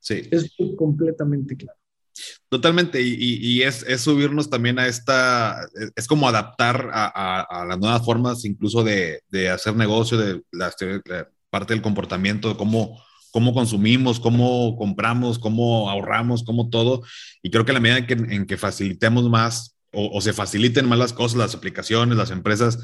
Sí. Es completamente claro. Totalmente, y, es, subirnos también a esta, es como adaptar a, las nuevas formas incluso de, hacer negocio, de la, parte del comportamiento, de cómo, cómo consumimos, cómo compramos, cómo ahorramos, cómo todo. Y creo que la medida en que, en que facilitemos más o, se faciliten más las cosas, las aplicaciones, las empresas,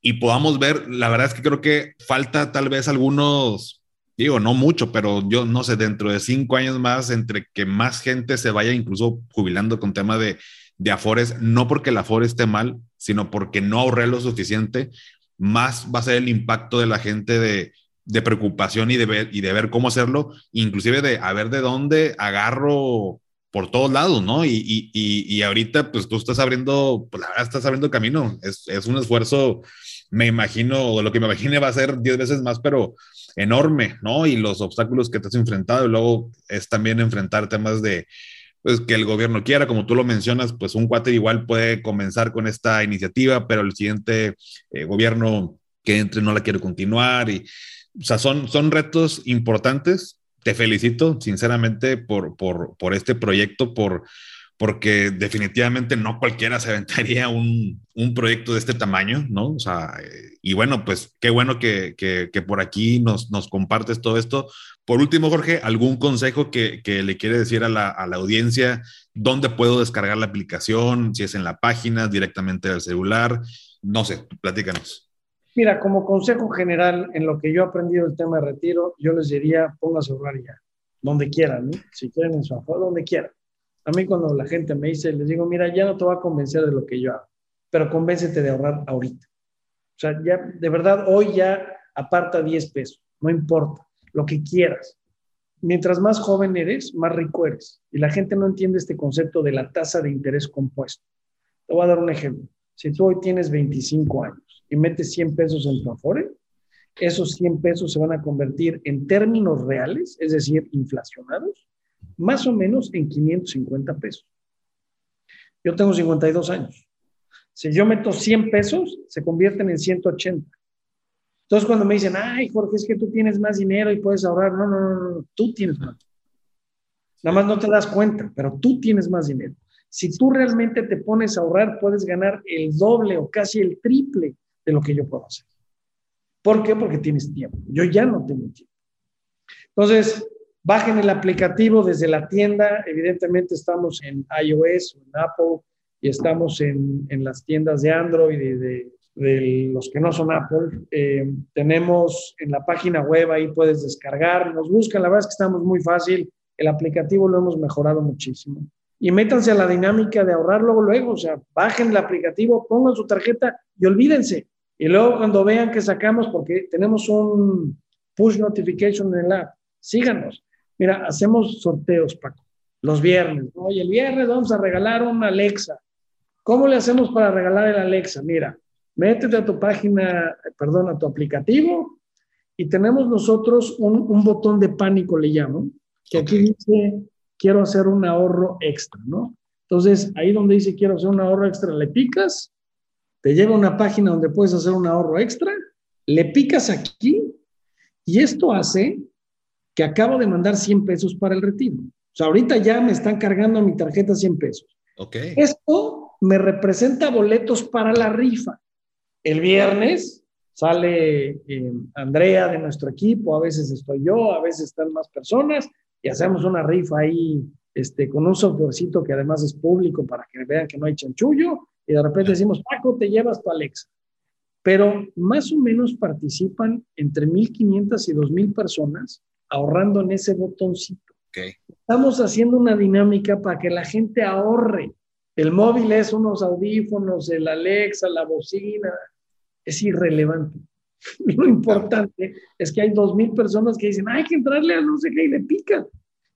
y podamos ver, la verdad es que creo que falta tal vez algunos, digo, no mucho, pero yo no sé, dentro de cinco años más, entre que más gente se vaya incluso jubilando con tema de, de Afores, no porque el Afore esté mal, sino porque no ahorré lo suficiente, más va a ser el impacto de la gente de, de preocupación y de, ver, y de ver cómo hacerlo, inclusive de a ver de dónde agarro por todos lados, ¿no? Y, y, y, ahorita, pues tú estás abriendo, pues la verdad, estás abriendo camino. Es, es un esfuerzo, me imagino, o lo que me imagine va a ser diez veces más, pero enorme, ¿no? Y los obstáculos que te has enfrentado, y luego es también enfrentar temas de, pues que el gobierno quiera, como tú lo mencionas, pues un cuate igual puede comenzar con esta iniciativa, pero el siguiente eh, gobierno que entre no la quiere continuar. Y, o sea, son, son retos importantes te felicito sinceramente por, por, por este proyecto, por, porque definitivamente no cualquiera se aventaría un, un, proyecto de este tamaño, ¿no? O sea, eh, y bueno, pues qué bueno que, que, por aquí nos, nos, compartes todo esto. Por último, Jorge, ¿algún consejo que, que le quiere decir a la, a la, audiencia? ¿Dónde puedo descargar la aplicación? Si es en la página, directamente del celular. No sé, platícanos. Mira, como consejo general, en lo que yo he aprendido el tema de retiro, yo les diría, póngase a ahorrar ya, donde quieran, ¿no? si quieren en su donde quieran. A mí cuando la gente me dice, les digo, mira, ya no te va a convencer de lo que yo hago, pero convéncete de ahorrar ahorita. O sea, ya, de verdad, hoy ya aparta 10 pesos, no importa, lo que quieras. Mientras más joven eres, más rico eres. Y la gente no entiende este concepto de la tasa de interés compuesto. Te voy a dar un ejemplo. Si tú hoy tienes 25 años y metes 100 pesos en tu Afore, esos 100 pesos se van a convertir en términos reales, es decir, inflacionados, más o menos en 550 pesos. Yo tengo 52 años. Si yo meto 100 pesos, se convierten en 180. Entonces, cuando me dicen, ay, Jorge, es que tú tienes más dinero y puedes ahorrar, no, no, no, no, tú tienes más. Nada más no te das cuenta, pero tú tienes más dinero. Si tú realmente te pones a ahorrar, puedes ganar el doble o casi el triple de lo que yo puedo hacer. ¿Por qué? Porque tienes tiempo. Yo ya no tengo tiempo. Entonces, bajen el aplicativo desde la tienda. Evidentemente estamos en iOS en Apple y estamos en, en las tiendas de Android y de, de, los que no son Apple. Eh, tenemos en la página web, ahí puedes descargar, nos buscan, la verdad es que estamos muy fácil. El aplicativo lo hemos mejorado muchísimo. Y métanse a la dinámica de ahorrar luego, luego, o sea, bajen el aplicativo, pongan su tarjeta y olvídense. Y luego cuando vean que sacamos, porque tenemos un push notification en la síganos. Mira, hacemos sorteos, Paco, los viernes. Oye, el viernes vamos a regalar una Alexa. ¿Cómo le hacemos para regalar el Alexa? Mira, métete a tu página, perdón, a tu aplicativo y tenemos nosotros un, un botón de pánico, le llamo, que aquí dice, quiero hacer un ahorro extra, ¿no? Entonces, ahí donde dice quiero hacer un ahorro extra, le picas te lleva a una página donde puedes hacer un ahorro extra, le picas aquí y esto hace que acabo de mandar 100 pesos para el retiro. O sea, ahorita ya me están cargando mi tarjeta 100 pesos. Ok. Esto me representa boletos para la rifa. El viernes sale eh, Andrea de nuestro equipo, a veces estoy yo, a veces están más personas y hacemos una rifa ahí este, con un softwarecito que además es público para que vean que no hay chanchullo y de repente decimos, Paco, te llevas tu Alexa. Pero más o menos participan entre 1.500 y 2.000 personas ahorrando en ese botoncito. Okay. Estamos haciendo una dinámica para que la gente ahorre. El móvil es unos audífonos, el Alexa, la bocina, es irrelevante. (laughs) Lo importante es que hay 2.000 personas que dicen, hay que entrarle a no sé qué y le pican.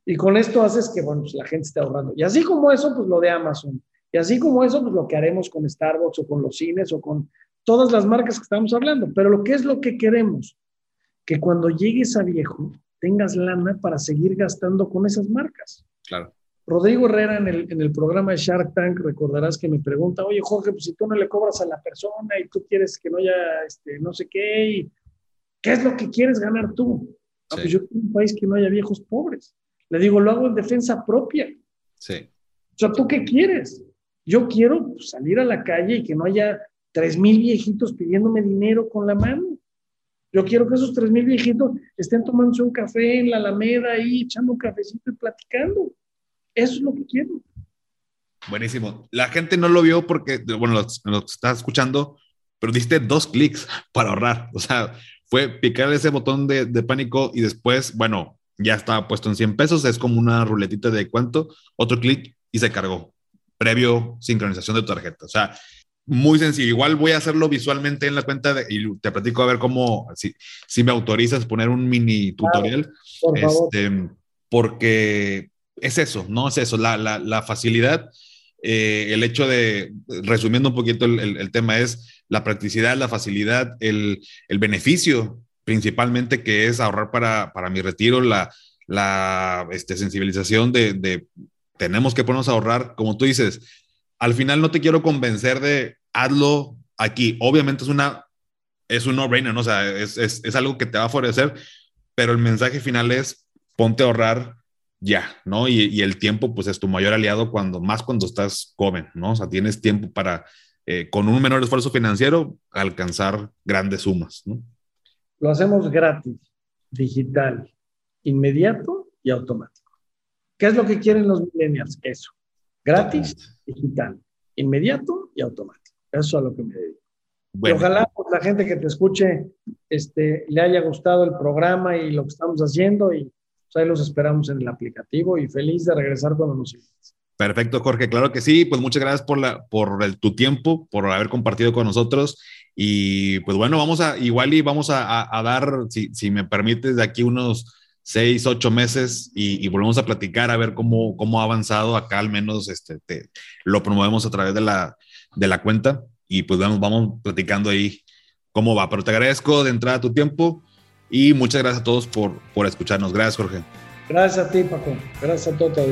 Y con esto haces que, bueno, pues la gente esté ahorrando. Y así como eso, pues lo de Amazon. Y así como eso, pues lo que haremos con Starbucks o con los cines o con todas las marcas que estamos hablando. Pero lo que es lo que queremos, que cuando llegues a viejo tengas lana para seguir gastando con esas marcas. Claro. Rodrigo Herrera en el, en el programa de Shark Tank, recordarás que me pregunta, oye Jorge, pues si tú no le cobras a la persona y tú quieres que no haya, este, no sé qué, ¿qué es lo que quieres ganar tú? Ah, pues yo quiero un país que no haya viejos pobres. Le digo, lo hago en defensa propia. Sí. O sea, ¿tú qué quieres? Yo quiero pues, salir a la calle y que no haya tres mil viejitos pidiéndome dinero con la mano. Yo quiero que esos tres mil viejitos estén tomándose un café en la Alameda ahí, echando un cafecito y platicando. Eso es lo que quiero. Buenísimo. La gente no lo vio porque, bueno, lo, está escuchando, pero diste dos clics para ahorrar. O sea, fue picar ese botón de, de, pánico y después, bueno, ya estaba puesto en 100 pesos. Es como una ruletita de cuánto, otro clic y se cargó previo sincronización de tu tarjeta. O sea, muy sencillo. Igual voy a hacerlo visualmente en la cuenta de, y te platico a ver cómo, si, si me autorizas poner un mini tutorial. por este, porque es eso, ¿no? Es eso, la, la, la facilidad. Eh, el hecho de, resumiendo un poquito el, el, el, tema, es la practicidad, la facilidad, el, el beneficio principalmente que es ahorrar para, para mi retiro, la, la este, sensibilización de, de, tenemos que ponernos a ahorrar, como tú dices, al final no te quiero convencer de hazlo aquí. Obviamente es una, es un no-brainer, ¿no? O sea, es, es, es, algo que te va a favorecer, pero el mensaje final es ponte a ahorrar ya, ¿no? Y, el tiempo, pues es tu mayor aliado cuando, más cuando estás joven, ¿no? O sea, tienes tiempo para, eh, con un menor esfuerzo financiero, alcanzar grandes sumas, ¿no? Lo hacemos gratis, digital, inmediato y automático. ¿Qué es lo que quieren los millennials? Eso. Gratis, digital, inmediato y automático. Eso es a lo que me dedico. Y ojalá pues, la gente que te escuche este, le haya gustado el programa y lo que estamos haciendo y pues, ahí los esperamos en el aplicativo y feliz de regresar cuando nos invites. Perfecto, Jorge. Claro que sí. Pues muchas gracias por, la, por tu tiempo, por haber compartido con nosotros. Y pues bueno, vamos a, igual y vamos a, dar, si, si, me permites, de aquí unos seis, ocho meses y, volvemos a platicar a ver cómo, cómo ha avanzado. Acá al menos este, lo promovemos a través de la, de la cuenta y pues vamos, vamos platicando ahí cómo va. Pero te agradezco de entrada tu tiempo y muchas gracias a todos por, por escucharnos. Gracias, Jorge. Gracias a ti, Paco. Gracias a todo tu.